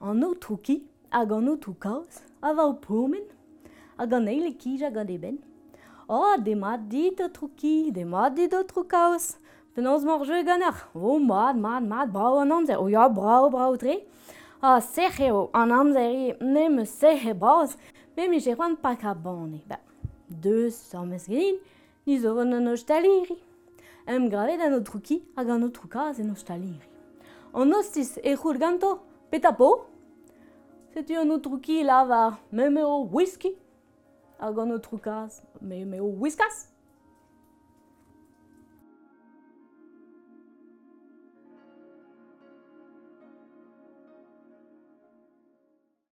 an o touki hag an o toukaoz a va o pomen hag an eil kij hag an eben. O, de mat dit o touki, de mat dit o toukaoz, Penaos mor je ganar. O, mat, mat, mat, brao an amzer, o ya brao, brao tre. A, serre o, an amzer e, ne me serre braoz, meme je c'hoant pa ka bane. Ba, deus somes mezgelin, ni zo an an staliri. Em gravet an o truki hag an o trukaz en staliri. An ostis e c'hour ganto, peta po? Setu an o truki lava meme o whisky hag an o trukaz meme o whiskas.